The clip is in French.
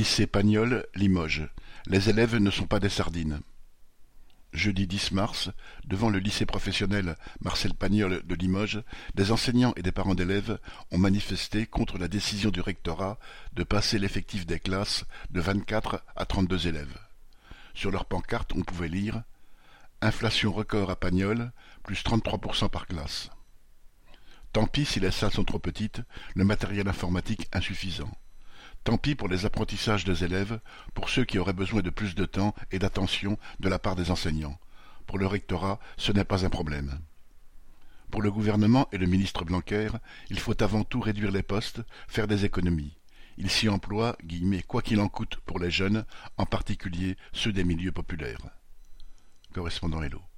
Lycée Pagnol, Limoges. Les élèves ne sont pas des sardines. Jeudi 10 mars, devant le lycée professionnel Marcel Pagnol de Limoges, des enseignants et des parents d'élèves ont manifesté contre la décision du rectorat de passer l'effectif des classes de 24 à 32 élèves. Sur leur pancarte, on pouvait lire Inflation record à Pagnol, plus 33% par classe. Tant pis si les salles sont trop petites, le matériel informatique insuffisant. Tant pis pour les apprentissages des élèves, pour ceux qui auraient besoin de plus de temps et d'attention de la part des enseignants. Pour le rectorat, ce n'est pas un problème. Pour le gouvernement et le ministre Blanquer, il faut avant tout réduire les postes, faire des économies. Il s'y emploie, guillemets, quoi qu'il en coûte pour les jeunes, en particulier ceux des milieux populaires. Correspondant Hello.